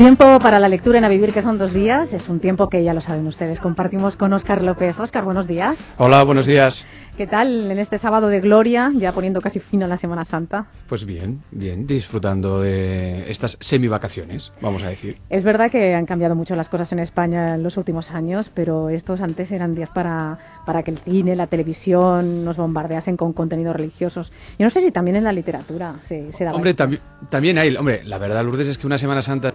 Tiempo para la lectura en A Vivir, que son dos días. Es un tiempo que ya lo saben ustedes. Compartimos con Óscar López. Óscar, buenos días. Hola, buenos días. ¿Qué tal en este sábado de gloria, ya poniendo casi fin a la Semana Santa? Pues bien, bien, disfrutando de estas semivacaciones, vamos a decir. Es verdad que han cambiado mucho las cosas en España en los últimos años, pero estos antes eran días para, para que el cine, la televisión nos bombardeasen con contenidos religiosos. Yo no sé si también en la literatura se, se Hombre, también hay, hombre, la verdad, Lourdes, es que una Semana Santa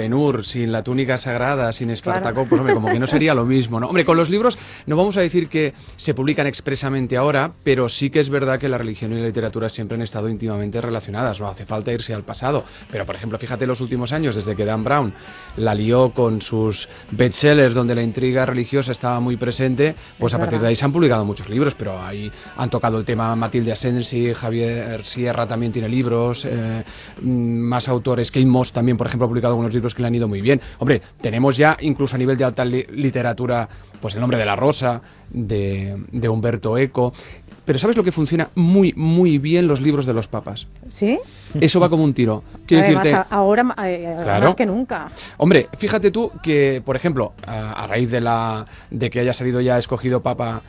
Benur, sin la túnica sagrada, sin Espartaco, pues hombre, como que no sería lo mismo, ¿no? Hombre, con los libros no vamos a decir que se publican expresamente ahora, pero sí que es verdad que la religión y la literatura siempre han estado íntimamente relacionadas, no hace falta irse al pasado, pero por ejemplo, fíjate los últimos años, desde que Dan Brown la lió con sus bestsellers donde la intriga religiosa estaba muy presente, pues a partir de ahí se han publicado muchos libros, pero ahí han tocado el tema Matilde Asensi, Javier Sierra también tiene libros, eh, mm, más autores, Kate Moss también, por ejemplo, ha publicado algunos libros que le han ido muy bien. Hombre, tenemos ya incluso a nivel de alta literatura, pues el nombre de la rosa, de, de Humberto Eco. Pero ¿sabes lo que funciona muy, muy bien los libros de los papas? ¿Sí? Eso va como un tiro. Quiero decirte, ahora eh, más que nunca. Hombre, fíjate tú que, por ejemplo, a, a raíz de, la, de que haya salido ya escogido papa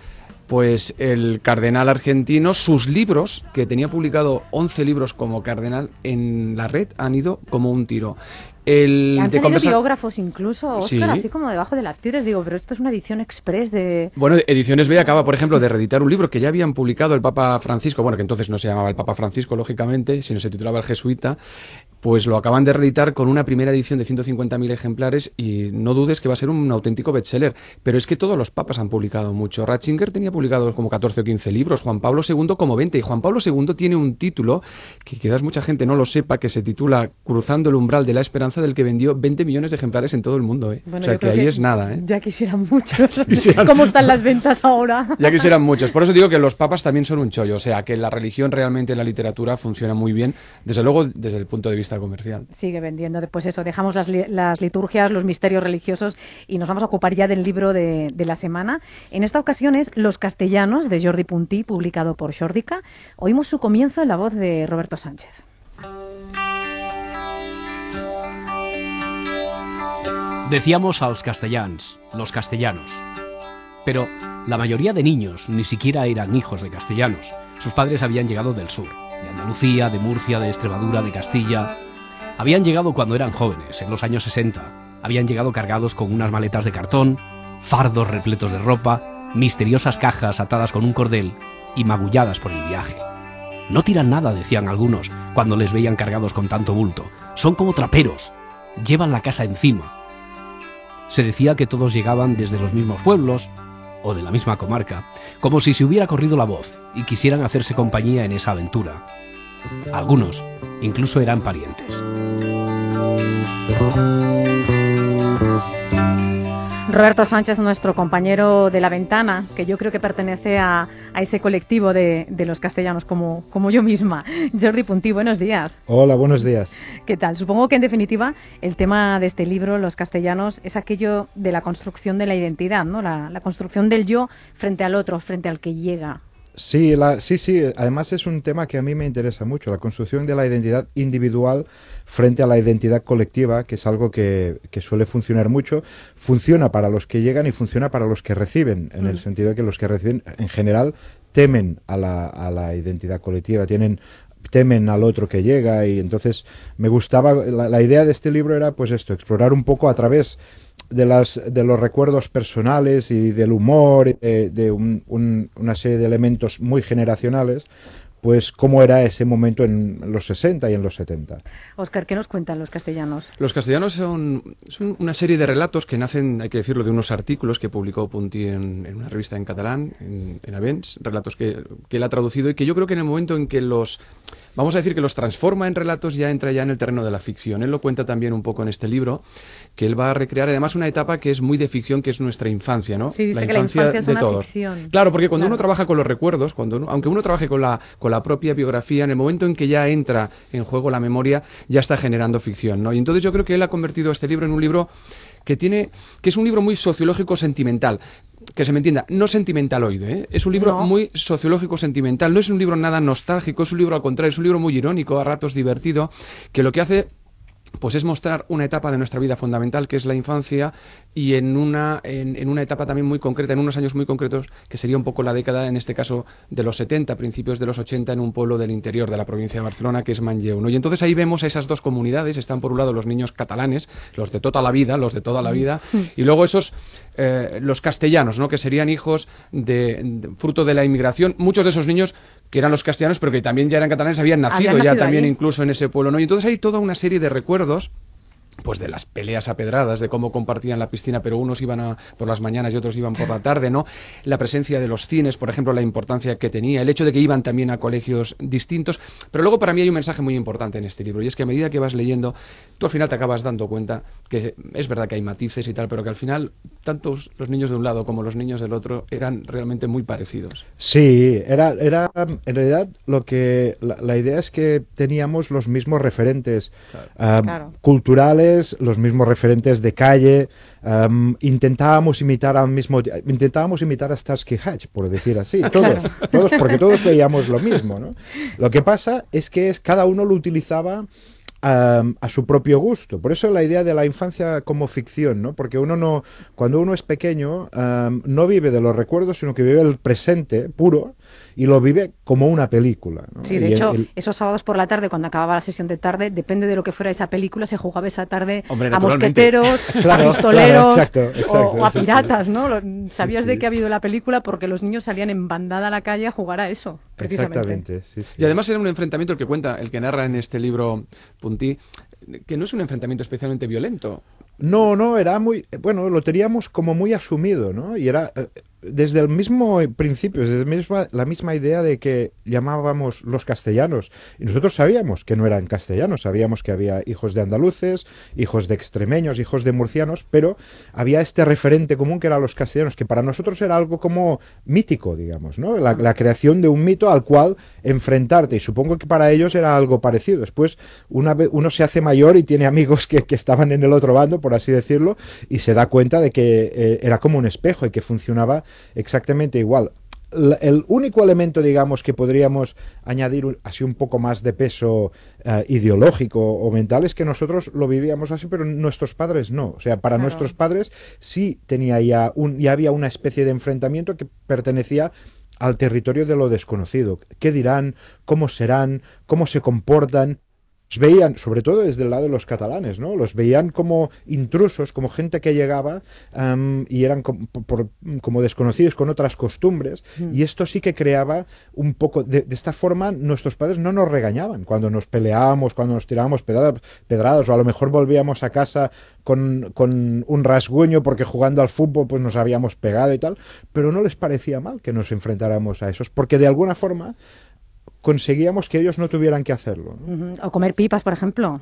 pues el cardenal argentino, sus libros, que tenía publicado 11 libros como cardenal en la red, han ido como un tiro. El Han de biógrafos incluso, Oscar, así como debajo de las piedras. Digo, pero esto es una edición express de... Bueno, Ediciones B acaba, por ejemplo, de reeditar un libro que ya habían publicado el Papa Francisco, bueno, que entonces no se llamaba el Papa Francisco, lógicamente, sino se titulaba El Jesuita, pues lo acaban de reeditar con una primera edición de 150.000 ejemplares y no dudes que va a ser un auténtico bestseller. Pero es que todos los papas han publicado mucho. Ratzinger tenía publicado como 14 o 15 libros, Juan Pablo II como 20. Y Juan Pablo II tiene un título que quizás mucha gente no lo sepa, que se titula Cruzando el umbral de la esperanza, del que vendió 20 millones de ejemplares en todo el mundo. ¿eh? o sea que ahí es nada. ¿eh? Ya quisieran muchos. ¿Cómo están las ventas ahora? ya quisieran muchos. Por eso digo que los papas también son un chollo. O sea que la religión realmente en la literatura funciona muy bien, desde luego desde el punto de vista comercial. Sigue vendiendo. Después eso, dejamos las, las, liturgias, los misterios religiosos y nos vamos a ocupar ya del libro de, de, la semana. En esta ocasión es Los castellanos de Jordi Puntí, publicado por Jordica. Oímos su comienzo en la voz de Roberto Sánchez. Decíamos a los castellans, los castellanos. Pero la mayoría de niños ni siquiera eran hijos de castellanos. Sus padres habían llegado del sur, de Andalucía, de Murcia, de Extremadura, de Castilla. Habían llegado cuando eran jóvenes, en los años 60. Habían llegado cargados con unas maletas de cartón, fardos repletos de ropa, misteriosas cajas atadas con un cordel y magulladas por el viaje. No tiran nada, decían algunos, cuando les veían cargados con tanto bulto. Son como traperos. Llevan la casa encima. Se decía que todos llegaban desde los mismos pueblos o de la misma comarca, como si se hubiera corrido la voz y quisieran hacerse compañía en esa aventura. Algunos incluso eran parientes. Roberto Sánchez, nuestro compañero de la ventana, que yo creo que pertenece a, ese colectivo de, los castellanos, como, como, yo misma. Jordi Puntí, buenos días. Hola, buenos días. ¿Qué tal? Supongo que en definitiva el tema de este libro, Los castellanos, es aquello de la construcción de la identidad, ¿no? la construcción del yo frente al otro, frente al que llega. Sí, sí, sí. Además es un tema que a mí me interesa mucho, la construcción de la identidad individual frente a la identidad colectiva, que es algo que, suele funcionar mucho. Funciona para los que llegan y funciona para los que reciben, en el mm. sentido de que los que reciben en general temen a la, a la identidad colectiva, tienen temen al otro que llega y entonces me gustaba la, idea de este libro era pues esto explorar un poco a través de, las, de los recuerdos personales y del humor, de, una serie de elementos muy generacionales, pues cómo era ese momento en los 60 y en los 70. Oscar, ¿qué nos cuentan los castellanos? Los castellanos son, una serie de relatos que nacen, hay que decirlo, de unos artículos que publicó Punti en, una revista en catalán, en, en Avens, relatos que, que él ha traducido y que yo creo que en el momento en que los vamos a decir que los transforma en relatos, ya entra ya en el terreno de la ficción. Él lo cuenta también un poco en este libro, que él va a recrear además una etapa que es muy de ficción, que es nuestra infancia, ¿no? Sí, la, infancia es de todos. Ficción. Claro, porque cuando uno trabaja con los recuerdos, cuando aunque uno trabaje con la, con la propia biografía, en el momento en que ya entra en juego la memoria, ya está generando ficción, ¿no? Y entonces yo creo que él ha convertido este libro en un libro que tiene que es un libro muy sociológico sentimental que se me entienda no sentimentaloide ¿eh? es un libro muy sociológico sentimental no es un libro nada nostálgico es un libro al contrario es un libro muy irónico a ratos divertido que lo que hace pues es mostrar una etapa de nuestra vida fundamental que es la infancia y en una, en, una etapa también muy concreta, en unos años muy concretos, que sería un poco la década, en este caso, de los 70, principios de los 80, en un pueblo del interior de la provincia de Barcelona, que es Manlleu. Y entonces ahí vemos a esas dos comunidades, están por un lado los niños catalanes, los de toda la vida, los de toda la vida, mm. y luego esos, eh, los castellanos, ¿no? que serían hijos de, fruto de la inmigración, muchos de esos niños que eran los castellanos, pero que también ya eran catalanes, habían nacido, ya también incluso en ese pueblo. ¿no? Y entonces hay toda una serie de recuerdos pues de las peleas apedradas, de cómo compartían la piscina, pero unos iban a, por las mañanas y otros iban por la tarde, ¿no? La presencia de los cines, por ejemplo, la importancia que tenía, el hecho de que iban también a colegios distintos, pero luego para mí hay un mensaje muy importante en este libro, y es que a medida que vas leyendo, tú al final te acabas dando cuenta que es verdad que hay matices y tal, pero que al final tantos los niños de un lado como los niños del otro eran realmente muy parecidos. Sí, era, era en realidad lo que la, idea es que teníamos los mismos referentes ah, culturales los mismos referentes de calle, intentábamos imitar al mismo, intentábamos imitar a Starsky Hatch, por decir así, todos, todos, porque todos veíamos lo mismo, ¿no? Lo que pasa es que es, cada uno lo utilizaba a, su propio gusto. Por eso la idea de la infancia como ficción, ¿no? Porque uno no, cuando uno es pequeño, no vive de los recuerdos, sino que vive el presente puro y lo vive como una película. Sí, de hecho, esos sábados por la tarde, cuando acababa la sesión de tarde, depende de lo que fuera esa película, se jugaba esa tarde a mosqueteros, a pistoleros o, a piratas, ¿no? Sabías de que ha habido la película porque los niños salían en bandada a la calle a jugar a eso, precisamente. Exactamente, Y además era un enfrentamiento el que cuenta, el que narra en este libro Puntí, que no es un enfrentamiento especialmente violento. No, no, era muy, bueno, lo teníamos como muy asumido, ¿no? Y era, eh, desde el mismo principio, desde misma, la misma idea de que llamábamos los castellanos. Y nosotros sabíamos que no eran castellanos, sabíamos que había hijos de andaluces, hijos de extremeños, hijos de murcianos, pero había este referente común que eran los castellanos, que para nosotros era algo como mítico, digamos, ¿no? La, creación de un mito al cual enfrentarte. Y supongo que para ellos era algo parecido. Después, una uno se hace mayor y tiene amigos que, que estaban en el otro bando, por así decirlo, y se da cuenta de que eh, era como un espejo y que funcionaba exactamente igual. el único elemento, digamos, que podríamos añadir así un poco más de peso eh, ideológico o mental es que nosotros lo vivíamos así, pero nuestros padres no. O sea, para nuestros padres sí tenía ya, un, ya había una especie de enfrentamiento que pertenecía al territorio de lo desconocido. ¿Qué dirán? ¿Cómo serán? ¿Cómo se comportan? Veían, sobre todo desde el lado de los catalanes, ¿no? Los veían como intrusos, como gente que llegaba y eran como, desconocidos con otras costumbres. Mm. Y esto sí que creaba un poco, de, esta forma nuestros padres no nos regañaban cuando nos peleábamos, cuando nos tirábamos pedradas, o a lo mejor volvíamos a casa con, con un rasguño porque jugando al fútbol pues nos habíamos pegado y tal, pero no les parecía mal que nos enfrentáramos a esos, porque de alguna forma conseguíamos que ellos no tuvieran que hacerlo. O comer pipas, por ejemplo.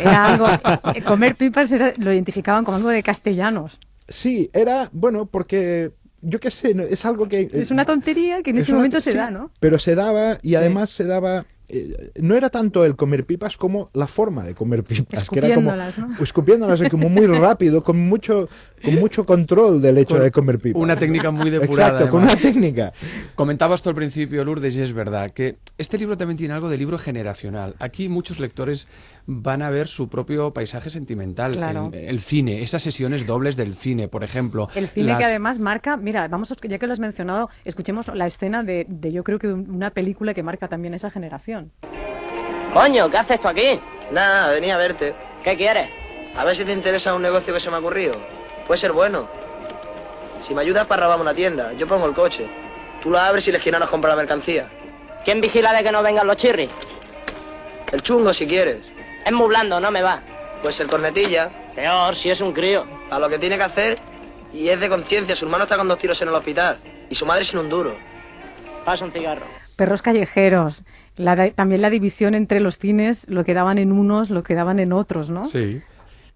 Era algo, eh, comer pipas lo identificaban como algo de castellanos. Sí, era, bueno, porque yo qué sé, es algo que... Es una tontería que en ese momento se da, ¿no? Pero se daba y además se daba eh, no era tanto el comer pipas como la forma de comer pipas, que era como ¿no? escupiéndolas como muy rápido, con mucho con mucho control del hecho de comer pipas. Una técnica muy depurada. Exacto, con una técnica. Comentabas tú al principio, Lourdes, y es verdad que este libro también tiene algo de libro generacional. Aquí muchos lectores van a ver su propio paisaje sentimental, el, cine, esas sesiones dobles del cine, por ejemplo. El cine que además marca, mira, vamos ya que lo has mencionado, escuchemos la escena de, de yo creo que una película que marca también esa generación. Coño, ¿qué haces tú aquí? Nada, venía a verte. ¿Qué quieres? A ver si te interesa un negocio que se me ha ocurrido. Puede ser bueno. Si me ayudas, para robarme una tienda. Yo pongo el coche. Tú lo abres y la esquina nos compra la mercancía. ¿Quién vigila de que no vengan los chirris? El chungo, si quieres. Es muy blando, no me va. Pues el cornetilla. Peor, si es un crío. A lo que tiene que hacer y es de conciencia. Su hermano está con dos tiros en el hospital y su madre sin un duro. Pasa un cigarro. Perros callejeros también la división entre los cines, lo que daban en unos, lo que daban en otros, ¿no? Sí.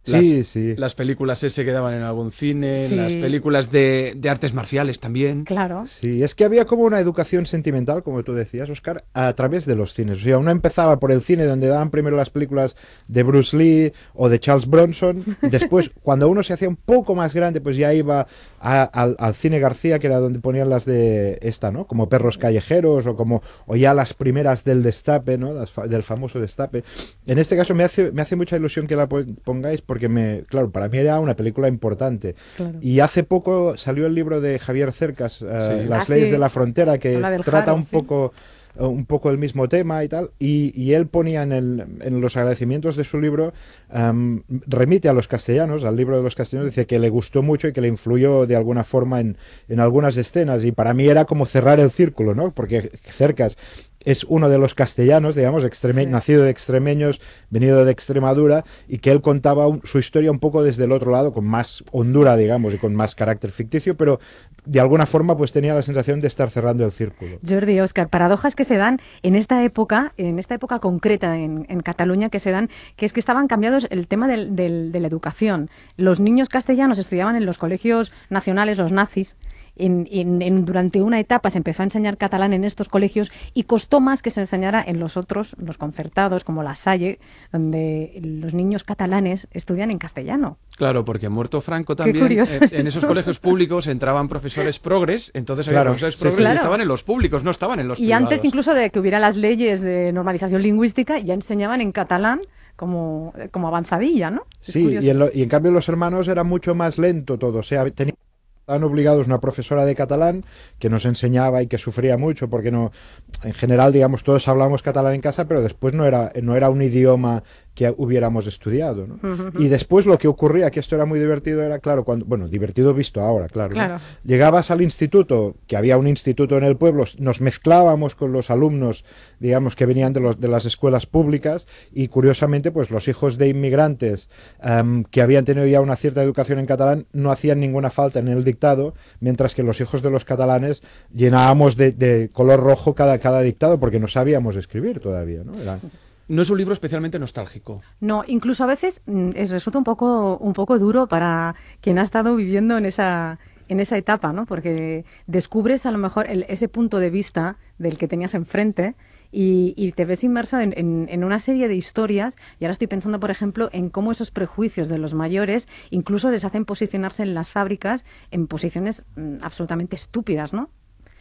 Las, Sí, sí. Las películas ese que daban en algún cine, Sí. las películas de, de artes marciales también. Claro. Sí, es que había como una educación sentimental, como tú decías, Oscar, a través de los cines. O sea, uno empezaba por el cine donde daban primero las películas de Bruce Lee o de Charles Bronson. y Después, cuando uno se hacía un poco más grande, pues ya iba a- al, al cine García, que era donde ponían las de esta, ¿no? Como Perros Callejeros o como o ya las primeras del Destape, ¿no? Las del famoso Destape. En este caso me hace, me hace mucha ilusión que la po- pongáis porque me, claro, para mí era una película importante. Claro. Y hace poco salió el libro de Javier Cercas, eh, Sí. Las Ah, leyes sí. de la frontera, que del trata Jaro, un sí. poco eh, un poco el mismo tema y tal, y, y él ponía en, el- en los agradecimientos de su libro, em, remite a los castellanos, al libro de los castellanos, dice que le gustó mucho y que le influyó de alguna forma en, en algunas escenas, y para mí era como cerrar el círculo, ¿no? Porque Cercas es uno de los castellanos, digamos, extreme- Sí. nacido de extremeños, venido de Extremadura, y que él contaba un- su historia un poco desde el otro lado, con más hondura, digamos, y con más carácter ficticio, pero de alguna forma pues tenía la sensación de estar cerrando el círculo. Jordi, Oscar, paradojas que se dan en esta época, en esta época concreta en, en Cataluña que se dan, que es que estaban cambiados el tema del- del- de la educación. Los niños castellanos estudiaban en los colegios nacionales, los nazis. En- en- en- durante una etapa se empezó a enseñar catalán en estos colegios y costó más que se enseñara en los otros, los concertados, como la Salle, donde los niños catalanes estudian en castellano. Claro, porque muerto Franco también, curioso eh, es en esos colegios públicos entraban profesores progres, entonces había Claro, profesores progres sí. y Claro. estaban en los públicos, no estaban en los Y privados. antes incluso de que hubiera las leyes de normalización lingüística, ya enseñaban en catalán como, como avanzadilla, ¿no? Es Sí, y en, lo- y en cambio los hermanos era mucho más lento todo, o sea, tenían estaban obligados una profesora de catalán que nos enseñaba y que sufría mucho porque no en general digamos todos hablamos catalán en casa pero después no era no era un idioma que hubiéramos estudiado ¿no? Y después lo que ocurría que esto era muy divertido era claro cuando bueno divertido visto ahora claro, ¿no? Claro. llegabas al instituto que había un instituto en el pueblo nos mezclábamos con los alumnos digamos que venían de, los, de las escuelas públicas y curiosamente pues los hijos de inmigrantes em, que habían tenido ya una cierta educación en catalán no hacían ninguna falta en el dictado mientras que los hijos de los catalanes llenábamos de, de color rojo cada, cada dictado porque no sabíamos escribir todavía ¿no? Era- No es un libro especialmente nostálgico. No, incluso a veces mm, es, resulta un poco, un poco duro para quien ha estado viviendo en esa, en esa etapa, ¿no? Porque descubres a lo mejor el- ese punto de vista del que tenías enfrente y, y te ves inmerso en, en- en una serie de historias. Y ahora estoy pensando, por ejemplo, en cómo esos prejuicios de los mayores incluso les hacen posicionarse en las fábricas en posiciones mm, absolutamente estúpidas, ¿no?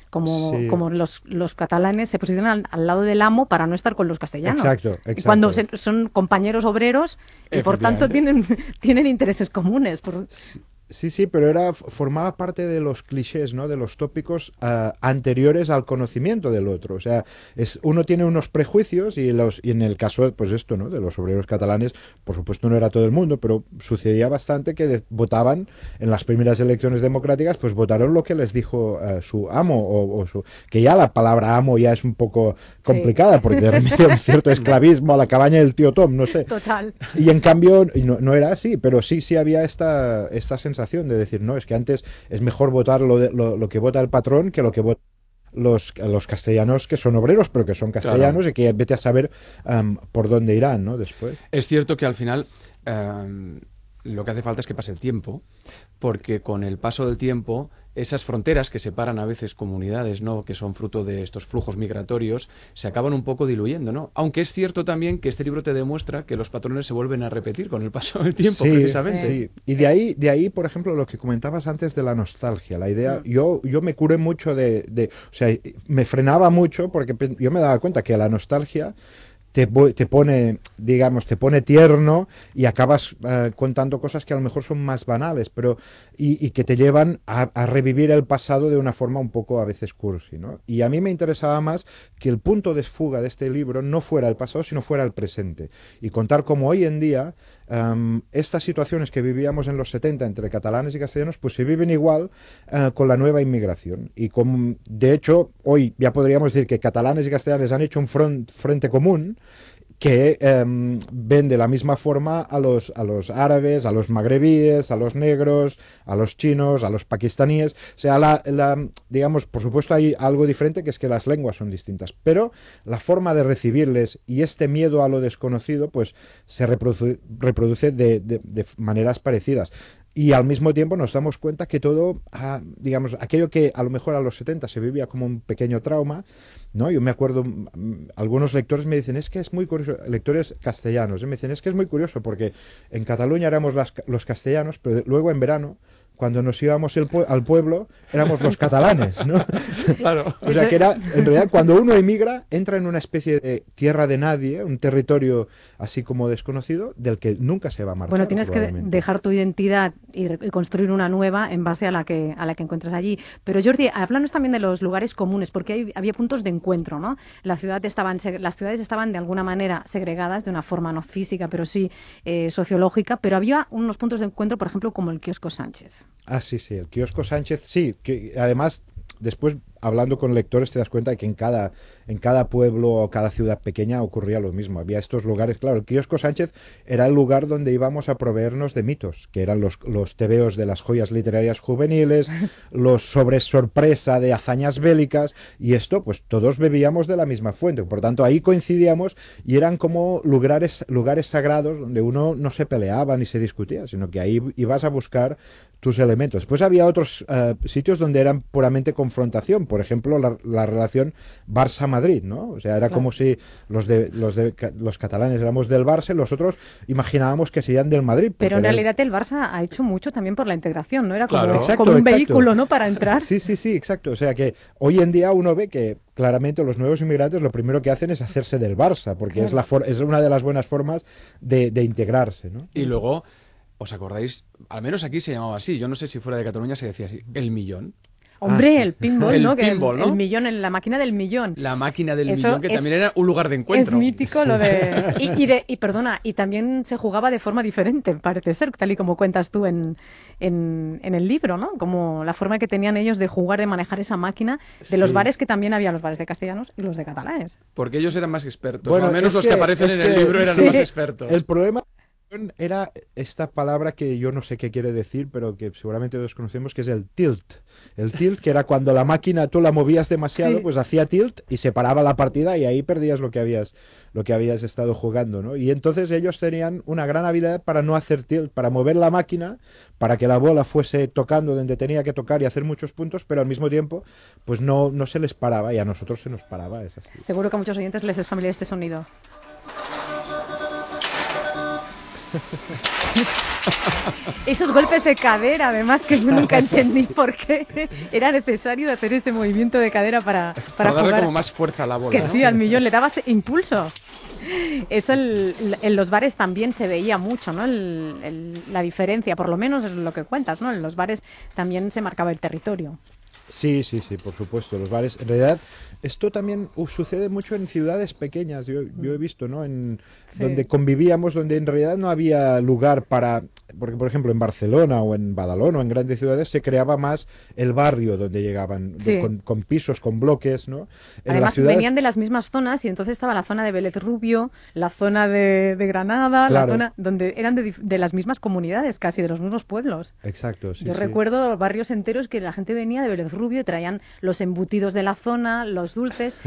Como, Sí. como los, los catalanes se posicionan al, al lado del amo para no estar con los castellanos. Exacto. Cuando se- son compañeros obreros y por tanto tienen, tienen intereses comunes. Por... Sí, sí, pero era formaba parte de los clichés, ¿no? De los tópicos ah, anteriores al conocimiento del otro. O sea, es uno tiene unos prejuicios y los y en el caso, pues esto, ¿no? De los obreros catalanes, por supuesto no era todo el mundo, pero sucedía bastante que de- votaban en las primeras elecciones democráticas, pues votaron lo que les dijo ah, su amo o, o su que ya la palabra amo ya es un poco complicada porque remite a un cierto esclavismo a la cabaña del tío Tom, no sé. Total. Y en cambio, no, no era así, pero sí, sí había esta, esta sensación de decir, no, es que antes es mejor votar lo, de- lo, lo que vota el patrón que lo que votan los, los castellanos que son obreros, pero que son castellanos y que vete a saber am, por dónde irán, ¿no? Después. Es cierto que al final lo que hace falta es que pase el tiempo, porque con el paso del tiempo esas fronteras que separan a veces comunidades, ¿no? que son fruto de estos flujos migratorios, se acaban un poco diluyendo, ¿no? Aunque es cierto también que este libro te demuestra que los patrones se vuelven a repetir con el paso del tiempo, Sí, precisamente. sí. Y de ahí, de ahí, por ejemplo, lo que comentabas antes de la nostalgia, la idea, yo, yo me curé mucho de, de, o sea, me frenaba mucho porque yo me daba cuenta que la nostalgia te, te pone, digamos, te pone tierno y acabas eh, contando cosas que a lo mejor son más banales, pero y, y que te llevan a, a revivir el pasado de una forma un poco a veces cursi, ¿no? Y a mí me interesaba más que el punto de fuga de este libro no fuera el pasado, sino fuera el presente y contar cómo hoy en día em, estas situaciones que vivíamos en los 70 entre catalanes y castellanos, pues se viven igual eh, con la nueva inmigración. Y de hecho, hoy ya podríamos decir que catalanes y castellanes han hecho un frente común que em, ven de la misma forma a los, a los árabes, a los magrebíes, a los negros, a los chinos, a los pakistaníes. O sea, la, la- digamos, por supuesto hay algo diferente que es que las lenguas son distintas, pero la forma de recibirles y este miedo a lo desconocido, pues se reproduce, reproduce de, de- de maneras parecidas. Y al mismo tiempo nos damos cuenta que todo, ah, digamos, aquello que a lo mejor a los 70 se vivía como un pequeño trauma, ¿no? Yo me acuerdo, mm, algunos lectores me dicen, es que es muy curioso, lectores castellanos, ¿eh? me dicen, es que es muy curioso porque en Cataluña éramos las- los castellanos, pero luego en verano, cuando nos íbamos el pue- al pueblo, éramos los catalanes, ¿no? Claro. O sea que era, en realidad, cuando uno emigra, entra en una especie de tierra de nadie, un territorio así como desconocido, del que nunca se va a marchar. Bueno, tienes que dejar tu identidad y, re- y construir una nueva en base a la que a la que encuentras allí. Pero Jordi, háblanos también de los lugares comunes, porque hay- había puntos de encuentro, ¿no? La ciudad estaban, las ciudades estaban de alguna manera segregadas, de una forma no física, pero sí eh, sociológica, pero había unos puntos de encuentro, por ejemplo, como el kiosco Sánchez. Ah, sí, sí, el kiosco Sánchez, sí, que además después hablando con lectores te das cuenta de que en cada en cada pueblo o cada ciudad pequeña ocurría lo mismo. Había estos lugares, claro, el kiosco Sánchez era el lugar donde íbamos a proveernos de mitos, que eran los, los tebeos de las joyas literarias juveniles, los sobre sorpresa de hazañas bélicas, y esto, pues todos bebíamos de la misma fuente. Por tanto, ahí coincidíamos y eran como lugares, lugares sagrados donde uno no se peleaba ni se discutía, sino que ahí ibas a buscar tus elementos. Después había otros eh, sitios donde eran puramente confrontación, por ejemplo, la, la relación Barça-Madrid, ¿no? O sea, era Claro. como si los de, los de ca- los catalanes éramos del Barça y los otros imaginábamos que serían del Madrid. Pero en realidad el Barça ha hecho mucho también por la integración, ¿no? Era como, Claro. Exacto, como un exacto. vehículo, ¿no? Para entrar. Sí, sí, sí, exacto. O sea que hoy en día uno ve que claramente los nuevos inmigrantes lo primero que hacen es hacerse del Barça, porque es, la for- es una de las buenas formas de, de integrarse, ¿no? Y luego, ¿os acordáis? Al menos aquí se llamaba así. Yo no sé si fuera de Cataluña se decía así. El millón. Hombre, Ah, el pinball, El ¿no? Que pinball, ¿no? el millón, en la máquina del millón. La máquina del Eso millón, que es- también era un lugar de Es encuentro. mítico lo de... Y, y de... y perdona, y también se jugaba de forma diferente, parece ser, tal y como cuentas tú en, en, en el libro, ¿no? Como la forma que tenían ellos de jugar, de manejar esa máquina, de los bares que también había los bares de castellanos y los de catalanes. Porque ellos eran más expertos. Bueno, o al menos es los que, aparecen es en el que- libro eran sí, más expertos. El problema era esta palabra que yo no sé qué quiere decir, pero que seguramente todos conocemos, que es el tilt. El tilt, que era cuando la máquina tú la movías demasiado, Sí. pues hacía tilt y se paraba la partida y ahí perdías lo que habías lo que habías estado jugando, ¿no? Y entonces ellos tenían una gran habilidad para no hacer tilt, para mover la máquina, para que la bola fuese tocando donde tenía que tocar y hacer muchos puntos, pero al mismo tiempo, pues no no se les paraba y a nosotros se nos paraba, es así. Seguro que a muchos oyentes les es familiar este sonido. Esos golpes de cadera, además, que yo nunca entendí por qué era necesario hacer ese movimiento de cadera para, para, para darle jugar. como más fuerza a la bola. Que ¿no? sí, al millón le dabas impulso. Eso el- en los bares también se veía mucho, ¿no? El- el- la diferencia, por lo menos es lo que cuentas, ¿no? En los bares también se marcaba el territorio. Sí, sí, sí, por supuesto. Los bares, en realidad, esto también uh, sucede mucho en ciudades pequeñas. Yo, yo he visto, ¿no? En Sí. donde convivíamos, donde en realidad no había lugar para, porque por ejemplo en Barcelona o en Badalona o en grandes ciudades se creaba más el barrio donde llegaban, Sí. con, con pisos, con bloques, ¿no? En Además, ciudades- venían de las mismas zonas y entonces estaba la zona de Vélez Rubio, la zona de, de Granada, la zona donde eran de, de las mismas comunidades, casi de los mismos pueblos. Exacto, sí, Yo recuerdo barrios enteros que la gente venía de Vélez Rubio y traían los embutidos de la zona, los dulces.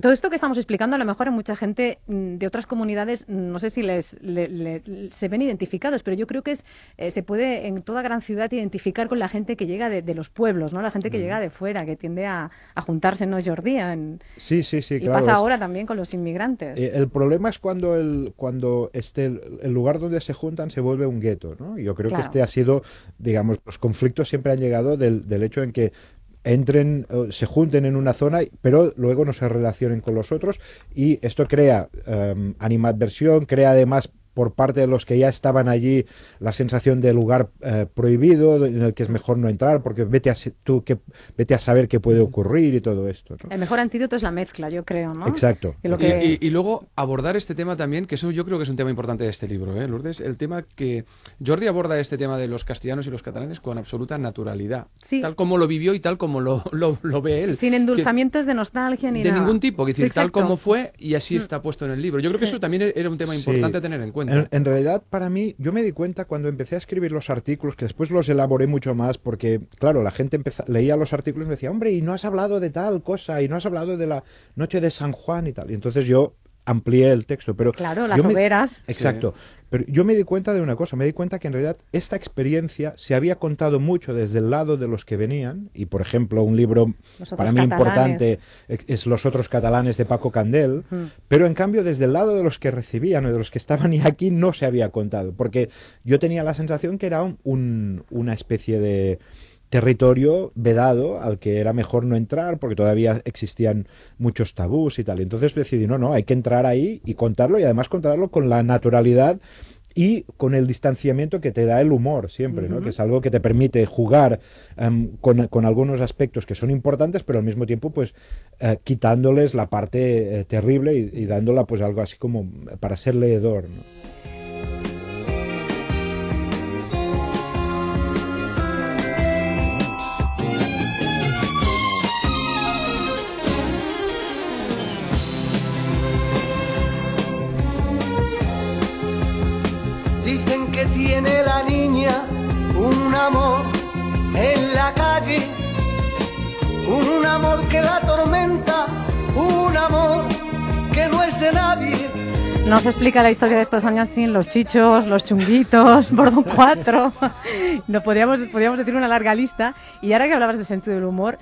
Todo esto que estamos explicando, a lo mejor a mucha gente mm, de otras comunidades, mm, no sé si les le- le- se ven identificados, pero yo creo que es eh, se puede en toda gran ciudad identificar con la gente que llega de, de los pueblos, ¿no? La gente que llega de fuera, que tiende a, a juntarse, ¿no, Jordi? En- Sí, sí, sí, y claro. pasa ahora también con los inmigrantes. Eh, el problema es cuando el cuando este el, el lugar donde se juntan se vuelve un gueto, ¿no? Yo creo Claro. que este ha sido, digamos, los conflictos siempre han llegado del, del hecho en que entren, eh, se junten en una zona, pero luego no se relacionen con los otros y esto crea em, animadversión, crea además por parte de los que ya estaban allí la sensación de lugar eh, prohibido en el que es mejor no entrar porque vete a tú que vete a saber qué puede ocurrir y todo esto. El mejor antídoto es la mezcla, yo creo, ¿no? Exacto. Y, luego abordar este tema también, que eso yo creo que es un tema importante de este libro, ¿eh, Lourdes, el tema que Jordi aborda este tema de los castellanos y los catalanes con absoluta naturalidad, tal como lo vivió y tal como lo, lo, ve él. Sin endulzamientos de nostalgia ni de ningún tipo, decir, tal como fue y así mm. está puesto en el libro. Yo creo que eso también era un tema importante a tener en cuenta. En, realidad, para mí, yo me di cuenta cuando empecé a escribir los artículos, que después los elaboré mucho más, porque, claro, la gente leía los artículos y me decía, hombre, y no has hablado de tal cosa, y no has hablado de la noche de San Juan y tal. Y entonces yo amplié el texto, pero... Claro, las hogueras. Exacto. Pero yo me di cuenta de una cosa, me di cuenta que en realidad esta experiencia se había contado mucho desde el lado de los que venían, y por ejemplo un libro para mí importante es Los otros catalanes de Paco Candel, mm. pero en cambio desde el lado de los que recibían o de los que estaban y aquí no se había contado, porque yo tenía la sensación que era un, una especie de territorio vedado al que era mejor no entrar porque todavía existían muchos tabús y tal. Entonces decidí, no, no, hay que entrar ahí y contarlo y además contarlo con la naturalidad y con el distanciamiento que te da el humor siempre, ¿no? que es algo que te permite jugar em, con, algunos aspectos que son importantes, pero al mismo tiempo pues eh, quitándoles la parte eh, terrible y, y, dándola pues algo así como para ser leedor. ¿no? No se explica la historia de estos años sin los chichos, los chunguitos, Bordón 4. no podríamos, podríamos decir una larga lista. Y ahora que hablabas de sentido del humor,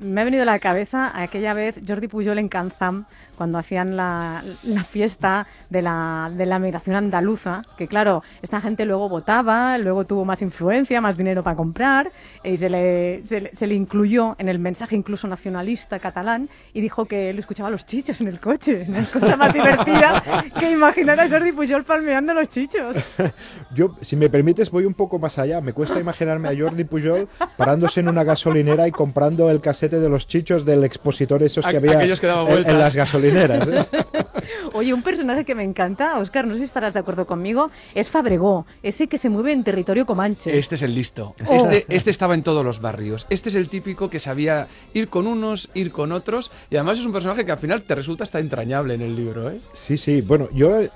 me ha venido a la cabeza aquella vez Jordi Pujol en Canzam, cuando hacían la, fiesta de la, de la migración andaluza, que claro, esta gente luego votaba, luego tuvo más influencia, más dinero para comprar, y se le, se, incluyó en el mensaje incluso nacionalista catalán, y dijo que él escuchaba los chichos en el coche. Es cosa más divertida que imaginar a Jordi Pujol palmeando los chichos. Yo, si me permites, voy un poco más allá. Me cuesta imaginarme a Jordi Pujol parándose en una gasolinera y comprando el casete de los chichos del expositor esos que había en, las gasolineras. ¿eh? Oye, un personaje que me encanta, Oscar, no sé si estarás de acuerdo conmigo, es Fabregó, ese que se mueve en territorio comanche. Este es el listo. Oh. Este, este estaba en todos los barrios. Este es el típico que sabía ir con unos, ir con otros, y además es un personaje que al final te resulta hasta entrañable en el libro. ¿eh? Sí, sí. Bueno, yo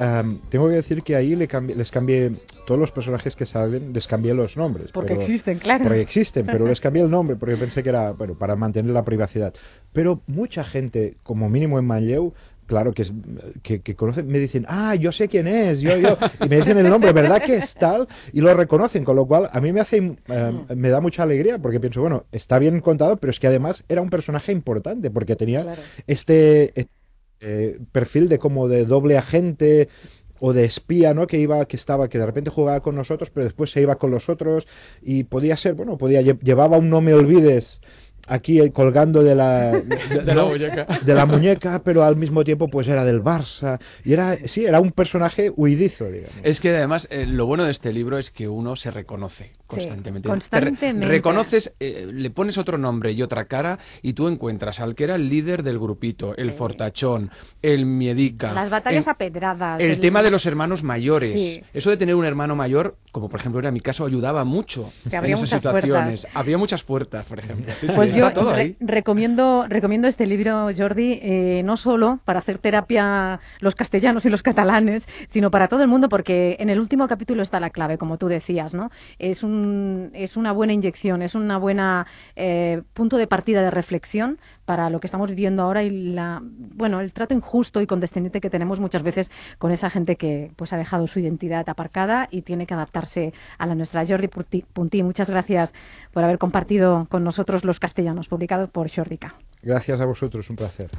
tengo que decir que ahí le les cambié todos los personajes que salen, les cambié los nombres. Porque existen, claro. Porque existen, pero les cambié el nombre porque pensé que era, bueno, para mantener la privacidad. Pero mucha gente, como mínimo en Manlleu, claro, que, es, que, conocen, me dicen, ah, yo sé quién es, yo, yo, y me dicen el nombre, ¿verdad que es tal? Y lo reconocen, con lo cual a mí me hace, eh, me da mucha alegría, porque pienso, bueno, está bien contado, pero es que además era un personaje importante, porque tenía este eh, perfil de como de doble agente, o de espía, ¿no? Que iba, que estaba, que de repente jugaba con nosotros, pero después se iba con los otros y podía ser, bueno, podía llevaba un no me olvides aquí eh, colgando de la, de, la muñeca. de, la muñeca. pero al mismo tiempo pues era del Barça. Y era, sí, era un personaje huidizo, digamos. Es que además eh, lo bueno de este libro es que uno se reconoce constantemente. constantemente. reconoces, eh, le pones otro nombre y otra cara y tú encuentras al que era el líder del grupito, el fortachón, el miedica. Las batallas apedradas. El, tema de los hermanos mayores. Eso de tener un hermano mayor, como por ejemplo era mi caso, ayudaba mucho en esas situaciones. Había muchas puertas, por ejemplo. pues yo recomiendo, recomiendo este libro, Jordi, eh, no solo para hacer terapia los castellanos y los catalanes, sino para todo el mundo, porque en el último capítulo está la clave, como tú decías, ¿no? Es, un, es una buena inyección, es una buena eh, punto de partida de reflexión para lo que estamos viviendo ahora y la, bueno, el trato injusto y condescendiente que tenemos muchas veces con esa gente que pues ha dejado su identidad aparcada y tiene que adaptarse a la nuestra. Jordi Puntí, muchas gracias por haber compartido con nosotros los castellanos publicado por Jordica. Gracias a vosotros, un placer.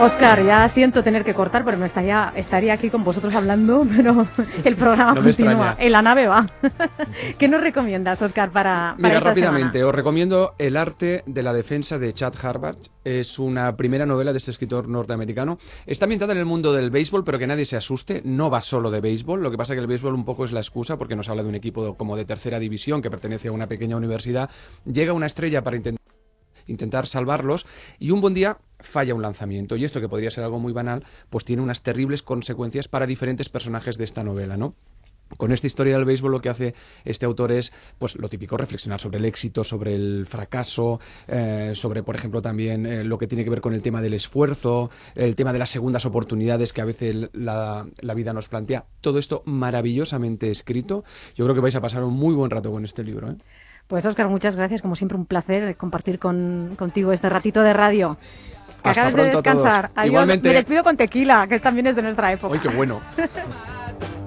Oscar, ya siento tener que cortar, pero me estaría, estaría aquí con vosotros hablando, pero el programa No continúa. En la nave va. ¿Qué nos recomiendas, Oscar, para, para Mira, esta rápidamente, semana? os recomiendo El arte de la defensa de Chad Harvard. Es una primera novela de este escritor norteamericano. Está ambientada en el mundo del béisbol, pero que nadie se asuste. No va solo de béisbol. Lo que pasa es que el béisbol un poco es la excusa, porque nos habla de un equipo como de tercera división que pertenece a una pequeña universidad. Llega una estrella para intentar intentar salvarlos y un buen día falla un lanzamiento y esto que podría ser algo muy banal pues tiene unas terribles consecuencias para diferentes personajes de esta novela, ¿no? Con esta historia del béisbol lo que hace este autor es, pues lo típico, reflexionar sobre el éxito, sobre el fracaso, eh, sobre, por ejemplo, también eh, lo que tiene que ver con el tema del esfuerzo, el tema de las segundas oportunidades que a veces la, la vida nos plantea. Todo esto maravillosamente escrito. Yo creo que vais a pasar un muy buen rato con este libro. ¿eh? Pues Oscar, muchas gracias. Como siempre, un placer compartir con, contigo este ratito de radio. Que Hasta acabes de descansar. Adiós. Igualmente. Me despido con tequila, que también es de nuestra época. ¡Ay, qué bueno!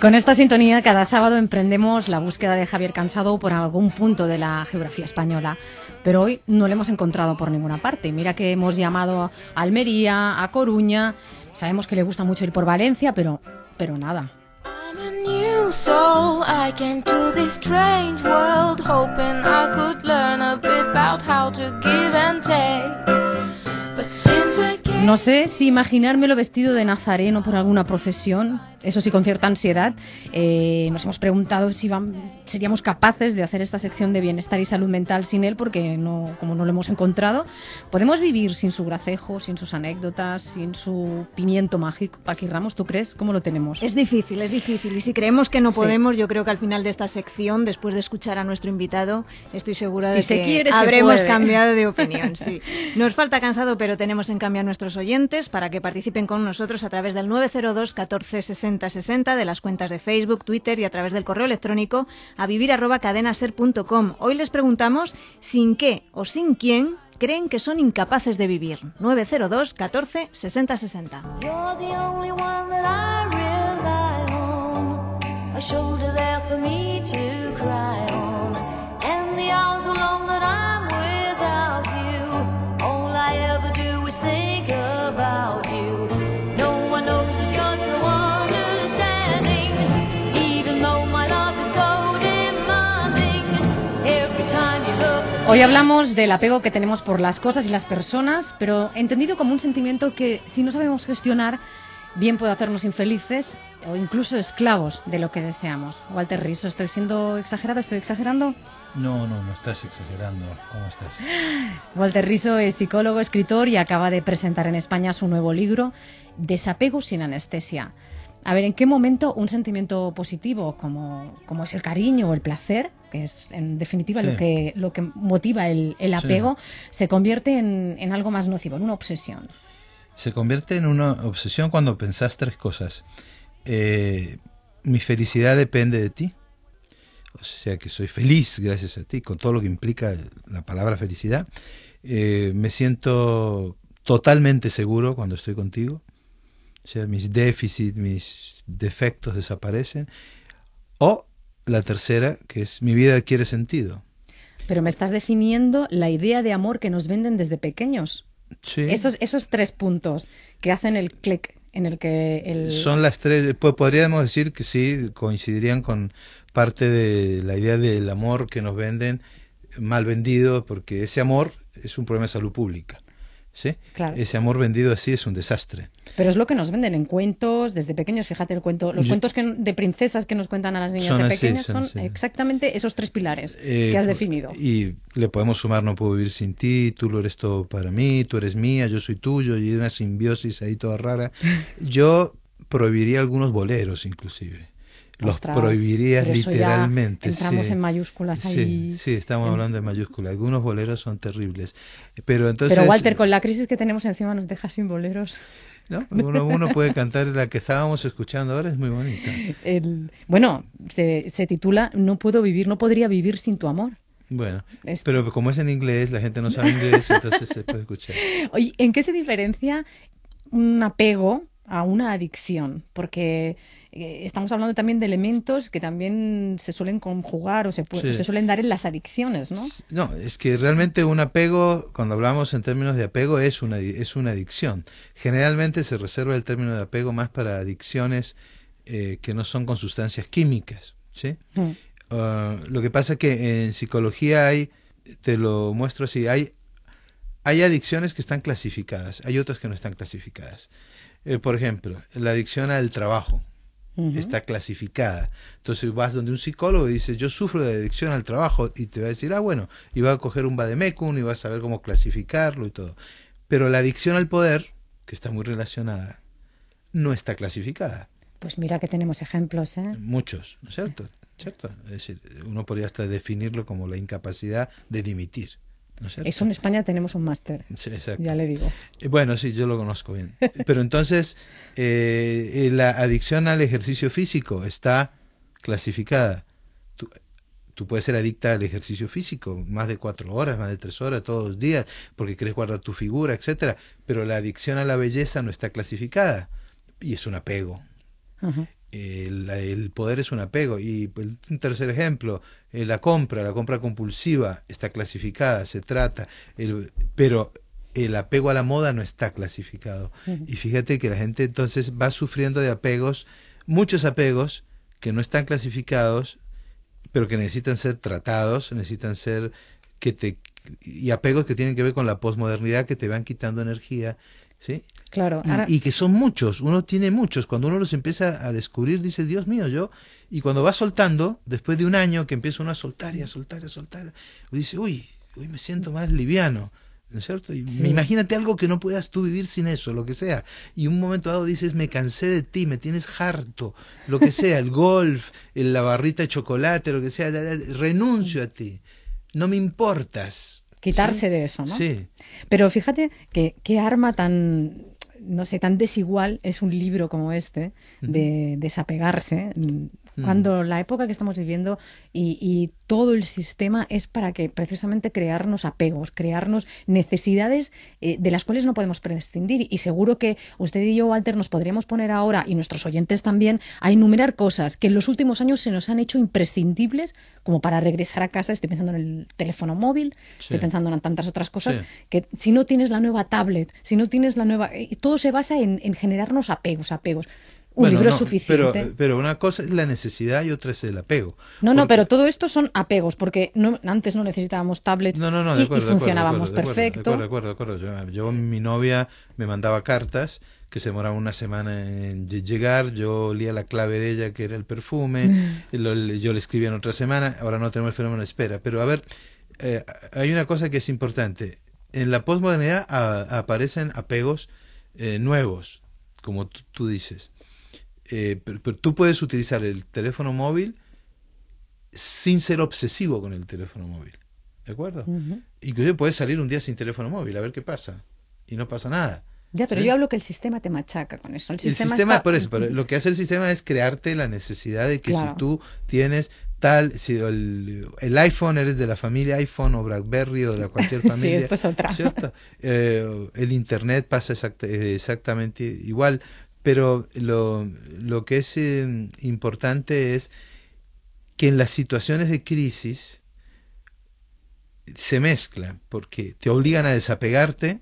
Con esta sintonía, cada sábado emprendemos la búsqueda de Javier Cansado por algún punto de la geografía española. Pero hoy no lo hemos encontrado por ninguna parte. Mira que hemos llamado a Almería, a Coruña. Sabemos que le gusta mucho ir por Valencia, pero, pero nada. New soul. I came to this strange world hoping I could learn a bit about how to give and take. No sé si imaginármelo vestido de nazareno por alguna profesión, eso sí con cierta ansiedad. Eh, nos hemos preguntado si seríamos capaces de hacer esta sección de bienestar y salud mental sin él, porque no, como no lo hemos encontrado. ¿Podemos vivir sin su gracejo, sin sus anécdotas, sin su pimiento mágico? Paqui Ramos, ¿tú crees? ¿Cómo lo tenemos? Es difícil, es difícil. Y si creemos que no Sí. podemos, yo creo que al final de esta sección, después de escuchar a nuestro invitado, estoy segura Si de se que quiere, habremos cambiado de opinión. Sí. Nos falta cansado, pero tenemos en cambio a nuestros oyentes para que participen con nosotros a través del 902 14 60 60 de las cuentas de Facebook, Twitter y a través del correo electrónico a vivir arroba cadenaser.com. Hoy les preguntamos sin qué o sin quién creen que son incapaces de vivir. 902 14 60 60. You're the only one that I rely on. A shoulder there for me Hoy hablamos del apego que tenemos por las cosas y las personas, pero entendido como un sentimiento que si no sabemos gestionar, bien puede hacernos infelices o incluso esclavos de lo que deseamos. Walter Riso, ¿estoy siendo exagerado? ¿Estoy exagerando? No, no, no estás exagerando. ¿Cómo estás? Walter Riso es psicólogo, escritor y acaba de presentar en España su nuevo libro, Desapego sin anestesia. A ver, ¿en qué momento un sentimiento positivo como, como es el cariño o el placer, que es en definitiva Sí. lo, que, lo que motiva el, el Sí. apego, se convierte en, en algo más nocivo, en una obsesión? Se convierte en una obsesión cuando pensás tres cosas. Eh, mi felicidad depende de ti. O sea que soy feliz gracias a ti, con todo lo que implica la palabra felicidad. Eh, me siento totalmente seguro cuando estoy contigo. O sea, mis déficits, mis defectos desaparecen. O la tercera, que es mi vida adquiere sentido. Pero me estás definiendo la idea de amor que nos venden desde pequeños. Sí. Esos, esos tres puntos que hacen el clic en el que el... Son las tres, pues podríamos decir que sí, coincidirían con parte de la idea del amor que nos venden mal vendido, porque ese amor es un problema de salud pública. ¿Sí? Claro. Ese amor vendido así es un desastre. Pero es lo que nos venden en cuentos desde pequeños. Fíjate el cuento, los Yo- cuentos que, de princesas que nos cuentan a las niñas de así, pequeñas son exactamente esos tres pilares Eh, que has pu- definido. Y le podemos sumar no puedo vivir sin ti, tú lo eres todo para mí, tú eres mía, yo soy tuyo, y una simbiosis ahí toda rara. Yo prohibiría algunos boleros inclusive. Los Ostras, prohibiría pero eso ya literalmente. entramos sí. en mayúsculas Sí, ahí. Sí, estamos En- hablando de mayúsculas. Algunos boleros son terribles. Pero entonces... Pero Walter, con la crisis que tenemos encima nos deja sin boleros. ¿no? uno, uno puede cantar la que estábamos escuchando ahora, es muy bonita. El- bueno, se, se titula No puedo vivir, no podría vivir sin tu amor. Bueno, pero como es en inglés, la gente no sabe inglés, entonces se puede escuchar. Oye, ¿en qué se diferencia un apego a una adicción? Porque eh, estamos hablando también de elementos que también se suelen conjugar o se, Sí. se suelen dar en las adicciones, ¿no? No, es que realmente un apego, cuando hablamos en términos de apego, es una, es una adicción. Generalmente se reserva el término de apego más para adicciones eh, que no son con sustancias químicas, ¿sí? Mm. Ah, lo que pasa es que en psicología hay, te lo muestro así, hay, hay adicciones que están clasificadas, hay otras que no están clasificadas. Eh, por ejemplo, la adicción al trabajo Está clasificada. Entonces vas donde un psicólogo y dices, yo sufro de adicción al trabajo, y te va a decir, ah, bueno, y va a coger un vademecum y va a saber cómo clasificarlo y todo. Pero la adicción al poder, que está muy relacionada, no está clasificada. Pues mira que tenemos ejemplos, ¿eh? Muchos, ¿no es cierto? ¿Cierto? Es decir, uno podría hasta definirlo como la incapacidad de dimitir. ¿No es cierto? Eso en España tenemos un máster, Sí, ya le digo. Eh, Bueno, sí, yo lo conozco bien. Pero entonces, eh, eh, la adicción al ejercicio físico está clasificada. Tú, tú puedes ser adicta al ejercicio físico, más de cuatro horas, más de tres horas todos los días, porque quieres guardar tu figura, etcétera. Pero la adicción a la belleza no está clasificada y es un apego. El, el poder es un apego. Y pues, un tercer ejemplo, eh, la compra, la compra compulsiva está clasificada, se trata, el- pero el apego a la moda no está clasificado. Y fíjate que la gente entonces va sufriendo de apegos, muchos apegos que no están clasificados, pero que necesitan ser tratados, necesitan ser que te y apegos que tienen que ver con la posmodernidad que te van quitando energía, ¿sí? Claro. Y, ahora- y que son muchos, uno tiene muchos. Cuando uno los empieza a descubrir, dice, Dios mío, yo. Y cuando va soltando, después de un año que empieza uno a soltar y a soltar y a soltar, dice, uy, hoy me siento más liviano. ¿No es cierto? Y Sí. imagínate algo que no puedas tú vivir sin eso, lo que sea. Y un momento dado dices, me cansé de ti, me tienes harto, lo que sea, el golf, el- la barrita de chocolate, lo que sea, renuncio a ti. No me importas. Quitarse ¿Sí? de eso, ¿no? Sí. Pero fíjate que qué arma tan, no sé, tan desigual es un libro como este de desapegarse. Mm, Cuando la época que estamos viviendo y, y todo el sistema es para que precisamente crearnos apegos, crearnos necesidades eh, de las cuales no podemos prescindir. Y seguro que usted y yo, Walter, nos podríamos poner ahora, y nuestros oyentes también, a enumerar cosas que en los últimos años se nos han hecho imprescindibles, como para regresar a casa. Estoy pensando en el teléfono móvil, estoy pensando en tantas otras cosas Sí. que si no tienes la nueva tablet, si no tienes la nueva... eh, Todo se basa en, en generarnos apegos, apegos. Un Bueno, libro no, suficiente. Pero, pero una cosa es la necesidad y otra es el apego. no, no, pero todo esto son apegos, porque no, antes no necesitábamos tablets No, no, no, y, de y acuerdo, de acuerdo, funcionábamos de acuerdo, de perfecto. acuerdo, De acuerdo, de acuerdo. Yo, yo, mi novia me mandaba cartas que se demoraban una semana en lle- llegar, yo olía la clave de ella que era el perfume, Mm. lo- yo le escribía en otra semana, ahora no tenemos el fenómeno de espera. Pero a ver, eh, hay una cosa que es importante. En la posmodernidad aparecen apegos eh, nuevos, como tú dices. Eh, pero, pero tú puedes utilizar el teléfono móvil sin ser obsesivo con el teléfono móvil. ¿De acuerdo? Ujú. Inclusive puedes salir un día sin teléfono móvil, a ver qué pasa. Y no pasa nada. Ya, pero ¿Sí? yo hablo que el sistema te machaca con eso. El El sistema, sistema, está- por eso, pero lo que hace el sistema es crearte la necesidad de que Claro. si tú tienes tal, si el, el iPhone eres de la familia iPhone o BlackBerry o de la cualquier Sí, familia, esto es otra. ¿cierto? Eh, el Internet pasa exacta- exactamente igual, pero lo, lo que es eh, importante es que en las situaciones de crisis se mezclan, porque te obligan a desapegarte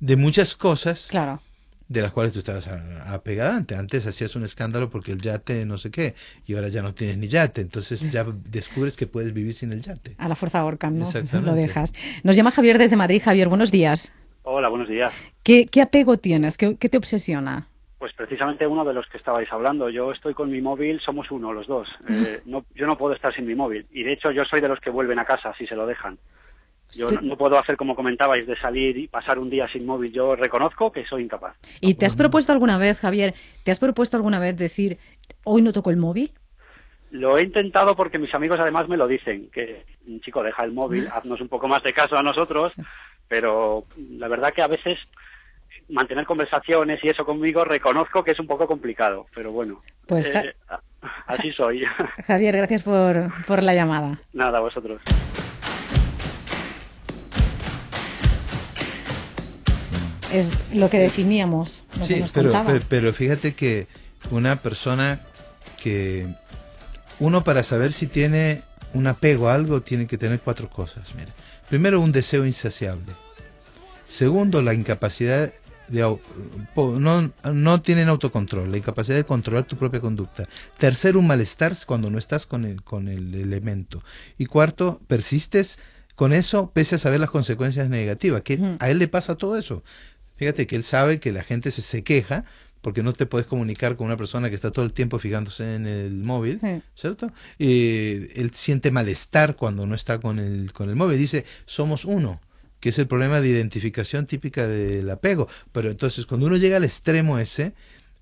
de muchas cosas Claro. de las cuales tú estabas apegada antes. Antes hacías un escándalo porque el yate no sé qué, y ahora ya no tienes ni yate, entonces ya descubres que puedes vivir sin el yate. A la fuerza Orcam, ¿no? Exactamente. Lo dejas. Nos llama Javier desde Madrid. Javier, buenos días. Hola, buenos días. ¿Qué, qué apego tienes? ¿Qué, qué te obsesiona? Pues precisamente uno de los que estabais hablando. Yo estoy con mi móvil, somos uno, los dos. Eh, no, yo no puedo estar sin mi móvil. Y de hecho yo soy de los que vuelven a casa si se lo dejan. Yo no, no puedo hacer como comentabais de salir y pasar un día sin móvil. Yo reconozco que soy incapaz. ¿Y te has propuesto alguna vez, Javier, te has propuesto alguna vez decir, hoy no toco el móvil? Lo he intentado porque mis amigos además me lo dicen, que chico, deja el móvil, haznos un poco más de caso a nosotros, pero la verdad que a veces mantener conversaciones y eso conmigo reconozco que es un poco complicado, pero bueno, Pues, Ja- eh, así soy. Javier, gracias por, por la llamada. Nada, vosotros. Es lo que definíamos, lo que Sí, nos pero, contaba. pero, pero fíjate que una persona que uno para saber si tiene un apego a algo tiene que tener cuatro cosas. Mira, primero un deseo insaciable. Segundo, la incapacidad de no, no tienen autocontrol, la incapacidad de controlar tu propia conducta. Tercero, un malestar cuando no estás con el, con el elemento. Y cuarto, persistes con eso pese a saber las consecuencias negativas. Que a él le pasa todo eso. Fíjate que él sabe que la gente se, se queja porque no te puedes comunicar con una persona que está todo el tiempo fijándose en el móvil, ¿cierto? Eh, él siente malestar cuando no está con el, con el móvil. Dice, somos uno, que es el problema de identificación típica del apego. Pero entonces, cuando uno llega al extremo ese,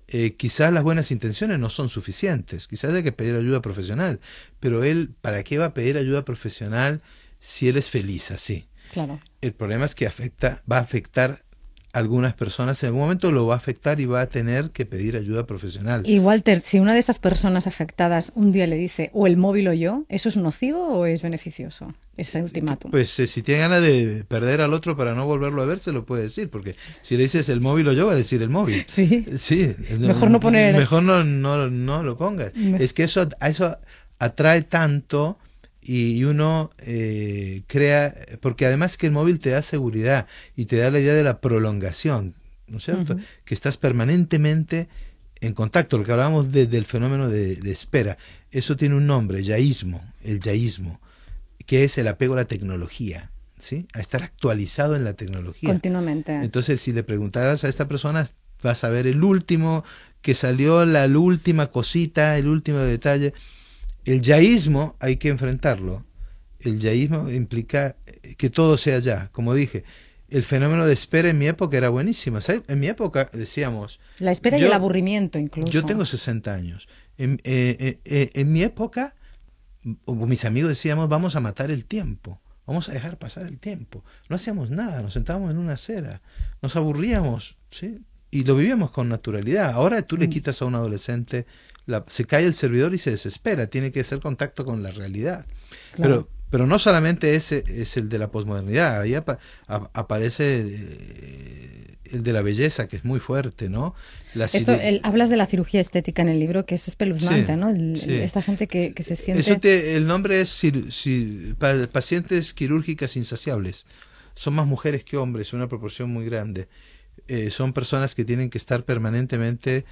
eh, quizás las buenas intenciones no son suficientes. Quizás hay que pedir ayuda profesional. Pero él, ¿para qué va a pedir ayuda profesional si él es feliz así? Claro. El problema es que afecta, va a afectar algunas personas en algún momento lo va a afectar y va a tener que pedir ayuda profesional. Y Walter, si una de esas personas afectadas un día le dice o el móvil o yo, ¿eso es nocivo o es beneficioso? Ese ultimátum. Pues eh, si tiene ganas de perder al otro para no volverlo a ver, se lo puede decir, porque si le dices el móvil o yo, va a decir el móvil. Sí. Sí. Mejor no poner- Mejor no, no, no lo pongas. Me- Es que eso, a eso atrae tanto y uno eh, crea, porque además que el móvil te da seguridad y te da la idea de la prolongación, ¿no es cierto? Que estás permanentemente en contacto, lo que hablábamos de- del fenómeno de, de espera. Eso tiene un nombre, yaísmo, el yaísmo, que es el apego a la tecnología, ¿sí? A estar actualizado en la tecnología. Continuamente. Entonces, si le preguntaras a esta persona, vas a ver el último que salió, la última cosita, el último detalle. El yaísmo hay que enfrentarlo. El yaísmo implica eh, que todo sea ya. Como dije, el fenómeno de espera en mi época era buenísimo. ¿sabes? En mi época decíamos... La espera y el aburrimiento incluso. Yo tengo 60 años. En, eh, eh, en mi época, mis amigos decíamos, vamos a matar el tiempo. Vamos a dejar pasar el tiempo. No hacíamos nada, nos sentábamos en una acera, nos aburríamos, ¿sí? Y lo vivíamos con naturalidad. Ahora tú Mm. le quitas a un adolescente, la- se cae el servidor y se desespera, tiene que hacer contacto con la realidad. Claro. Pero, pero no solamente ese es el de la posmodernidad, ahí apa- aparece eh, el de la belleza, que es muy fuerte, ¿no? La Esto, el- hablas de la cirugía estética en el libro, que es espeluznante, Sí, ¿no? El- sí. Esta gente que, que se siente... Eso te- el nombre es cir- pacientes quirúrgicas insaciables. Son más mujeres que hombres, una proporción muy grande. Eh, son personas que tienen que estar permanentemente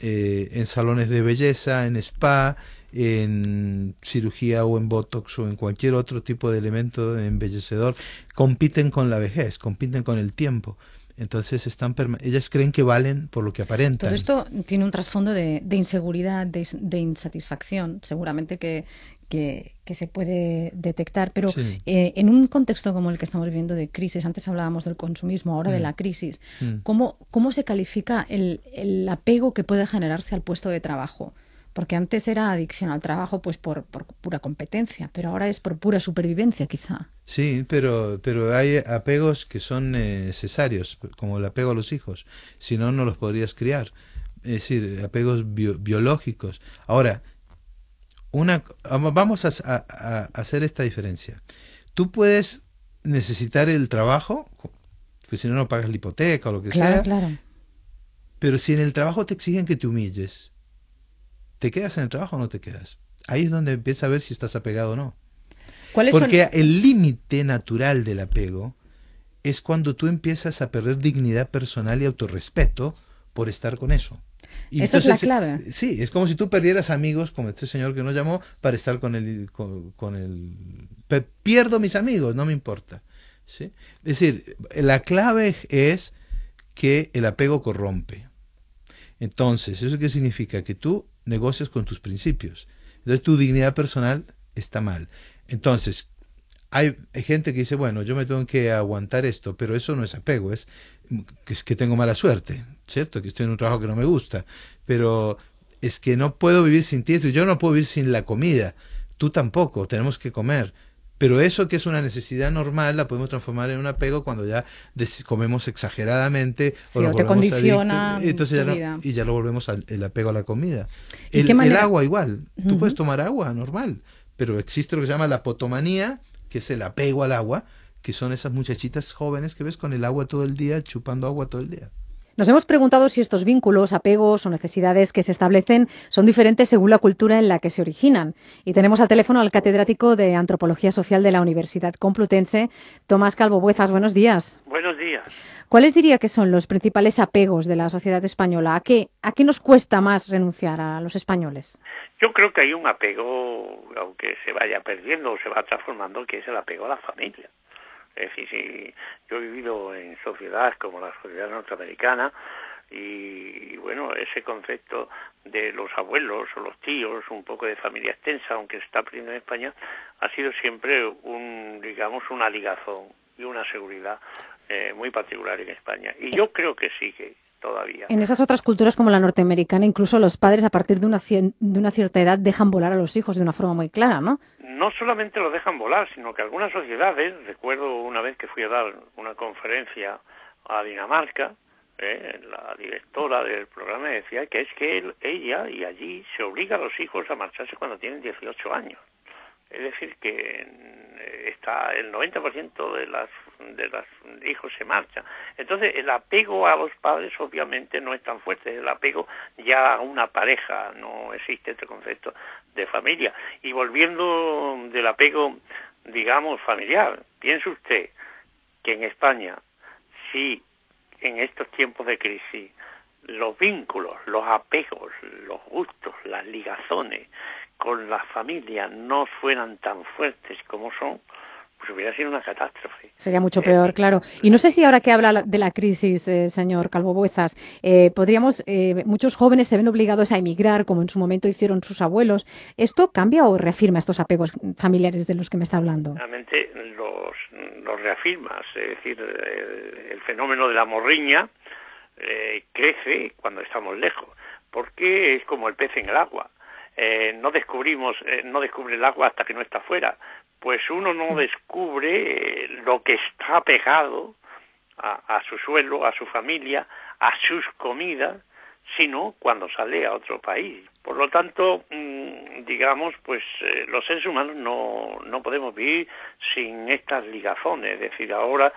eh, en salones de belleza, en spa, en cirugía o en botox o en cualquier otro tipo de elemento embellecedor. Compiten con la vejez, compiten con el tiempo. Entonces están ellas creen que valen por lo que aparentan. Todo esto tiene un trasfondo de, inseguridad, de, de insatisfacción, seguramente que, que, que se puede detectar, pero Sí. eh, en un contexto como el que estamos viviendo de crisis, antes hablábamos del consumismo, ahora de Mm. la crisis, Mm. ¿cómo, cómo se califica el, el apego que puede generarse al puesto de trabajo? Porque antes era adicción al trabajo pues por, por pura competencia, pero ahora es por pura supervivencia quizá. Sí, pero, pero hay apegos que son eh, necesarios, como el apego a los hijos. Si no, no los podrías criar. Es decir, apegos bio- biológicos. Ahora, una, vamos a, a- a hacer esta diferencia. Tú puedes necesitar el trabajo, pues si no, no pagas la hipoteca o lo que Claro, sea, claro. pero si en el trabajo te exigen que te humilles, ¿te quedas en el trabajo o no te quedas? Ahí es donde empieza a ver si estás apegado o no. ¿Cuáles son- Porque el límite natural del apego es cuando tú empiezas a perder dignidad personal y autorrespeto por estar con eso. Y Esa es la clave. Sí, es como si tú perdieras amigos, como este señor que nos llamó, para estar con el... Con, con el pierdo mis amigos, no me importa. ¿sí? Es decir, la clave es que el apego corrompe. Entonces, ¿eso qué significa? Que tú negocias con tus principios. Entonces, tu dignidad personal está mal. Entonces, hay, hay gente que dice, bueno, yo me tengo que aguantar esto, pero eso no es apego, es que, es que tengo mala suerte, ¿cierto? Que estoy en un trabajo que no me gusta, pero es que no puedo vivir sin ti, yo no puedo vivir sin la comida, tú tampoco, tenemos que comer. Pero eso que es una necesidad normal la podemos transformar en un apego cuando ya comemos exageradamente Sí, o te condiciona entonces ya no- y ya lo volvemos al el apego a la comida. ¿Y El, el agua igual, tú puedes tomar agua normal, pero existe lo que se llama la potomanía, que es el apego al agua, que son esas muchachitas jóvenes que ves con el agua todo el día, chupando agua todo el día. Nos hemos preguntado si estos vínculos, apegos o necesidades que se establecen son diferentes según la cultura en la que se originan. Y tenemos al teléfono al catedrático de Antropología Social de la Universidad Complutense, Tomás Calvo Buezas. Buenos días. Buenos días. ¿Cuáles diría que son los principales apegos de la sociedad española? ¿A qué, ¿A qué nos cuesta más renunciar a los españoles? Yo creo que hay un apego, aunque se vaya perdiendo o se va transformando, que es el apego a la familia. Es decir, si yo he vivido en sociedades como la sociedad norteamericana y, bueno, ese concepto de los abuelos o los tíos, un poco de familia extensa, aunque se está perdiendo en España, ha sido siempre un, digamos, una ligazón y una seguridad eh, muy particular en España. Y yo creo que sigue todavía. En esas otras culturas como la norteamericana, incluso los padres a partir de una, cien- de una cierta edad dejan volar a los hijos de una forma muy clara, ¿no? no solamente lo dejan volar, sino que algunas sociedades, recuerdo una vez que fui a dar una conferencia a Dinamarca, eh, la directora del programa decía que es que él- ella y allí se obliga a los hijos a marcharse cuando tienen 18 años. Es decir, que mm, está el 90% de las de los hijos se marchan. Entonces, el apego a los padres obviamente no es tan fuerte. El apego ya a una pareja, no existe este concepto de familia. Y volviendo del apego, digamos, familiar, piense usted que en España, si en estos tiempos de crisis los vínculos, los apegos, los gustos, las ligazones con la familia no fueran tan fuertes como son, pues hubiera sido una catástrofe. Sería mucho peor, claro. Y no sé si ahora que habla la- de la crisis, eh, señor Calvo Buezas, eh, podríamos, eh, muchos jóvenes se ven obligados a emigrar, como en su momento hicieron sus abuelos. ¿Esto cambia o reafirma estos apegos familiares de los que me está hablando? realmente los, los reafirmas, es decir, el, el fenómeno de la morriña eh, crece cuando estamos lejos, porque es como el pez en el agua. Eh, no descubrimos, eh, no descubre el agua hasta que no está fuera. Pues uno no descubre eh, lo que está pegado a, a su suelo, a su familia, a sus comidas, sino cuando sale a otro país. Por lo tanto, mm, digamos, pues eh, los seres humanos no, no podemos vivir sin estas ligazones. Es decir, ahora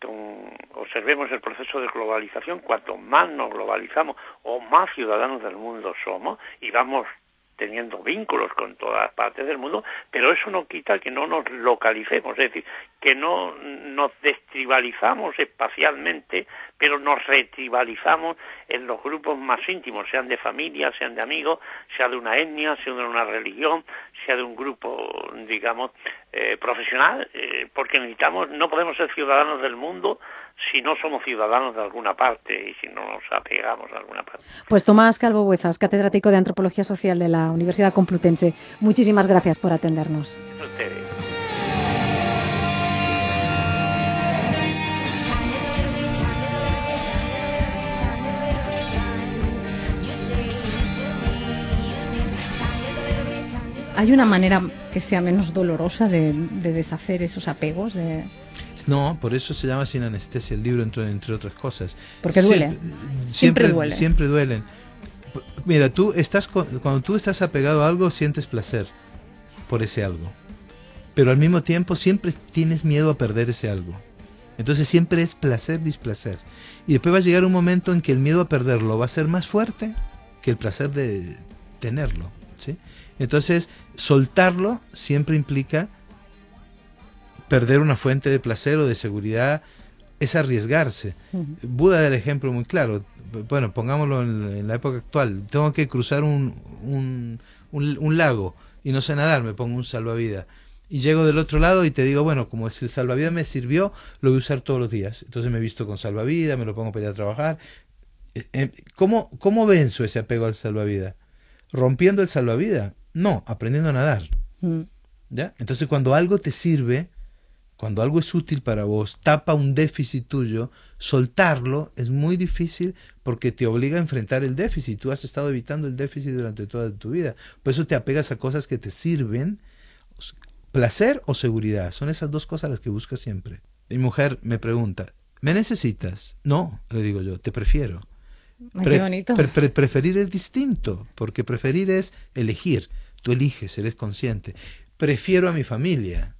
con- observemos el proceso de globalización, cuanto más nos globalizamos o más ciudadanos del mundo somos y vamos teniendo vínculos con todas partes del mundo, pero eso no quita que no nos localicemos, es decir, que no nos destribalizamos espacialmente, pero nos retribalizamos en los grupos más íntimos, sean de familia, sean de amigos, sea de una etnia, sea de una religión, sea de un grupo, digamos, eh, profesional, eh, porque necesitamos, no podemos ser ciudadanos del mundo si no somos ciudadanos de alguna parte y si no nos apegamos a alguna parte. Pues Tomás Calvo Buezas, catedrático de Antropología Social de la Universidad Complutense, muchísimas gracias por atendernos. Ustedes. ¿Hay una manera que sea menos dolorosa de, de deshacer esos apegos? De... No, por eso se llama sin anestesia el libro, entre, entre otras cosas. Porque duele. Siempre, Siempre duele. Siempre duelen. Mira, tú estás con- cuando tú estás apegado a algo, sientes placer por ese algo. Pero al mismo tiempo siempre tienes miedo a perder ese algo. Entonces siempre es placer, displacer. Y después va a llegar un momento en que el miedo a perderlo va a ser más fuerte que el placer de tenerlo. ¿sí? Entonces, soltarlo siempre implica perder una fuente de placer o de seguridad es arriesgarse. Buda da el ejemplo muy claro. Bueno, pongámoslo en, en la época actual. Tengo que cruzar un, un, un- un lago y no sé nadar, me pongo un salvavidas. Y llego del otro lado y te digo, bueno, como si el salvavidas me sirvió, lo voy a usar todos los días. Entonces me he visto con salvavidas, me lo pongo para ir a trabajar. Eh, eh, ¿Cómo, ¿Cómo venzo ese apego al salvavidas? ¿Rompiendo el salvavidas? No, aprendiendo a nadar. Mm. ¿Ya? Entonces cuando algo te sirve, cuando algo es útil para vos, tapa un déficit tuyo, soltarlo es muy difícil porque te obliga a enfrentar el déficit. Tú has estado evitando el déficit durante toda tu vida. Por eso te apegas a cosas que te sirven, placer o seguridad. Son esas dos cosas las que buscas siempre. Mi mujer me pregunta, ¿me necesitas? No, le digo yo, te prefiero. Ay, qué bonito. pre- pre- preferir es distinto, porque preferir es elegir. Tú eliges, eres consciente. Prefiero a mi familia,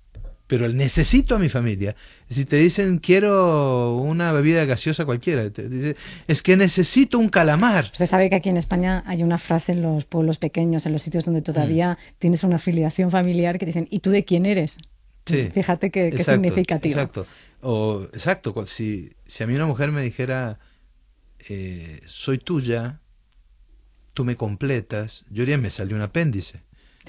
pero el necesito a mi familia. Si te dicen quiero una bebida gaseosa cualquiera, te dice, es que necesito un calamar. Usted sabe que aquí en España hay una frase en los pueblos pequeños, en los sitios donde todavía Mm. tienes una afiliación familiar, que dicen, ¿y tú de quién eres? Sí. Fíjate qué, qué Exacto, significativo. Exacto. O, exacto, si, si a mí una mujer me dijera, eh, soy tuya, tú me completas, yo diría, me salió un apéndice.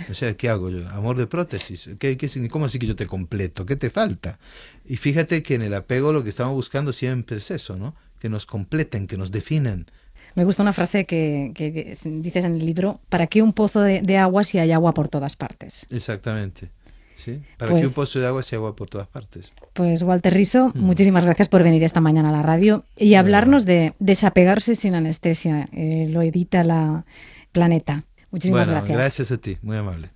O sea, ¿qué hago yo? Amor de prótesis. ¿Qué, qué, ¿Cómo así que yo te completo? ¿Qué te falta? Y fíjate que en el apego lo que estamos buscando siempre es eso, ¿no? Que nos completen, que nos definan. Me gusta una frase que, que dices en el libro, ¿para qué un pozo de, de agua si hay agua por todas partes? Exactamente. ¿Sí? Para Pues- que un pozo de agua sea agua por todas partes. Pues Walter Riso, Mm. muchísimas gracias por venir esta mañana a la radio y hablarnos de desapegarse sin anestesia. Eh, lo edita la Planeta. Muchísimas bueno, gracias. gracias a ti, muy amable.